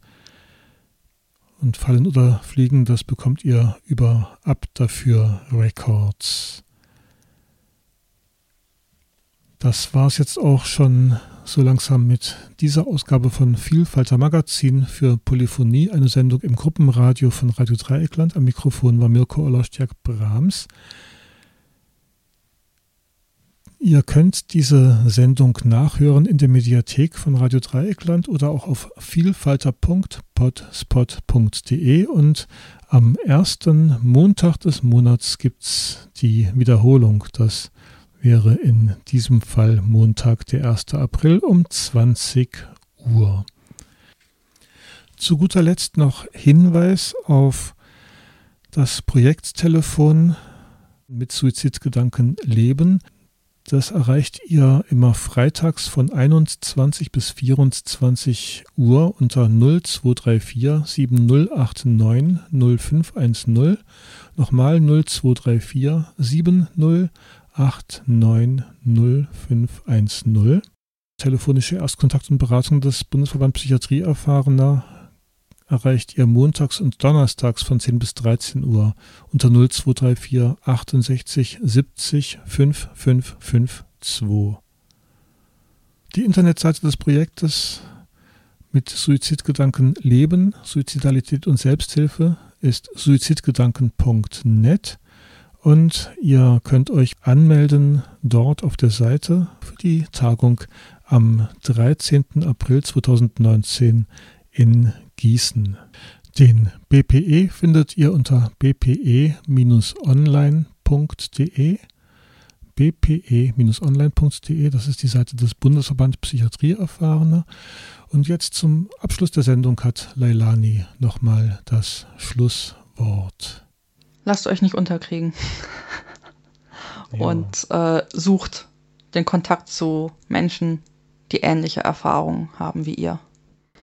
Und Fallen oder Fliegen, das bekommt ihr über Ab dafür Records. Das war es jetzt auch schon so langsam mit dieser Ausgabe von Vielfalter Magazin für Polyphonie, eine Sendung im Gruppenradio von Radio Dreieckland. Am Mikrofon war Mirko Olostjak Brahms. Ihr könnt diese Sendung nachhören in der Mediathek von Radio Dreieckland oder auch auf vielfalter.potspot.de und am ersten Montag des Monats gibt es die Wiederholung. Das wäre in diesem Fall Montag, der 1. April um 20 Uhr. Zu guter Letzt noch Hinweis auf das Projekttelefon mit Suizidgedanken leben. Das erreicht ihr immer freitags von 21 bis 24 Uhr unter 0234 7089 0510. Nochmal 0234 7089 0510. Telefonische Erstkontakt und Beratung des Bundesverband Psychiatrie Erfahrener erreicht ihr montags und donnerstags von 10 bis 13 Uhr unter 0234 68 70 5552. Die Internetseite des Projektes mit Suizidgedanken leben, Suizidalität und Selbsthilfe ist suizidgedanken.net und ihr könnt euch anmelden dort auf der Seite für die Tagung am 13. April 2019 in Gießen. Den BPE findet ihr unter bpe-online.de bpe-online.de, das ist die Seite des Bundesverband Psychiatrie Erfahrener. Und jetzt zum Abschluss der Sendung hat Leilani nochmal das Schlusswort. Lasst euch nicht unterkriegen. *laughs* Und äh, sucht den Kontakt zu Menschen, die ähnliche Erfahrungen haben wie ihr.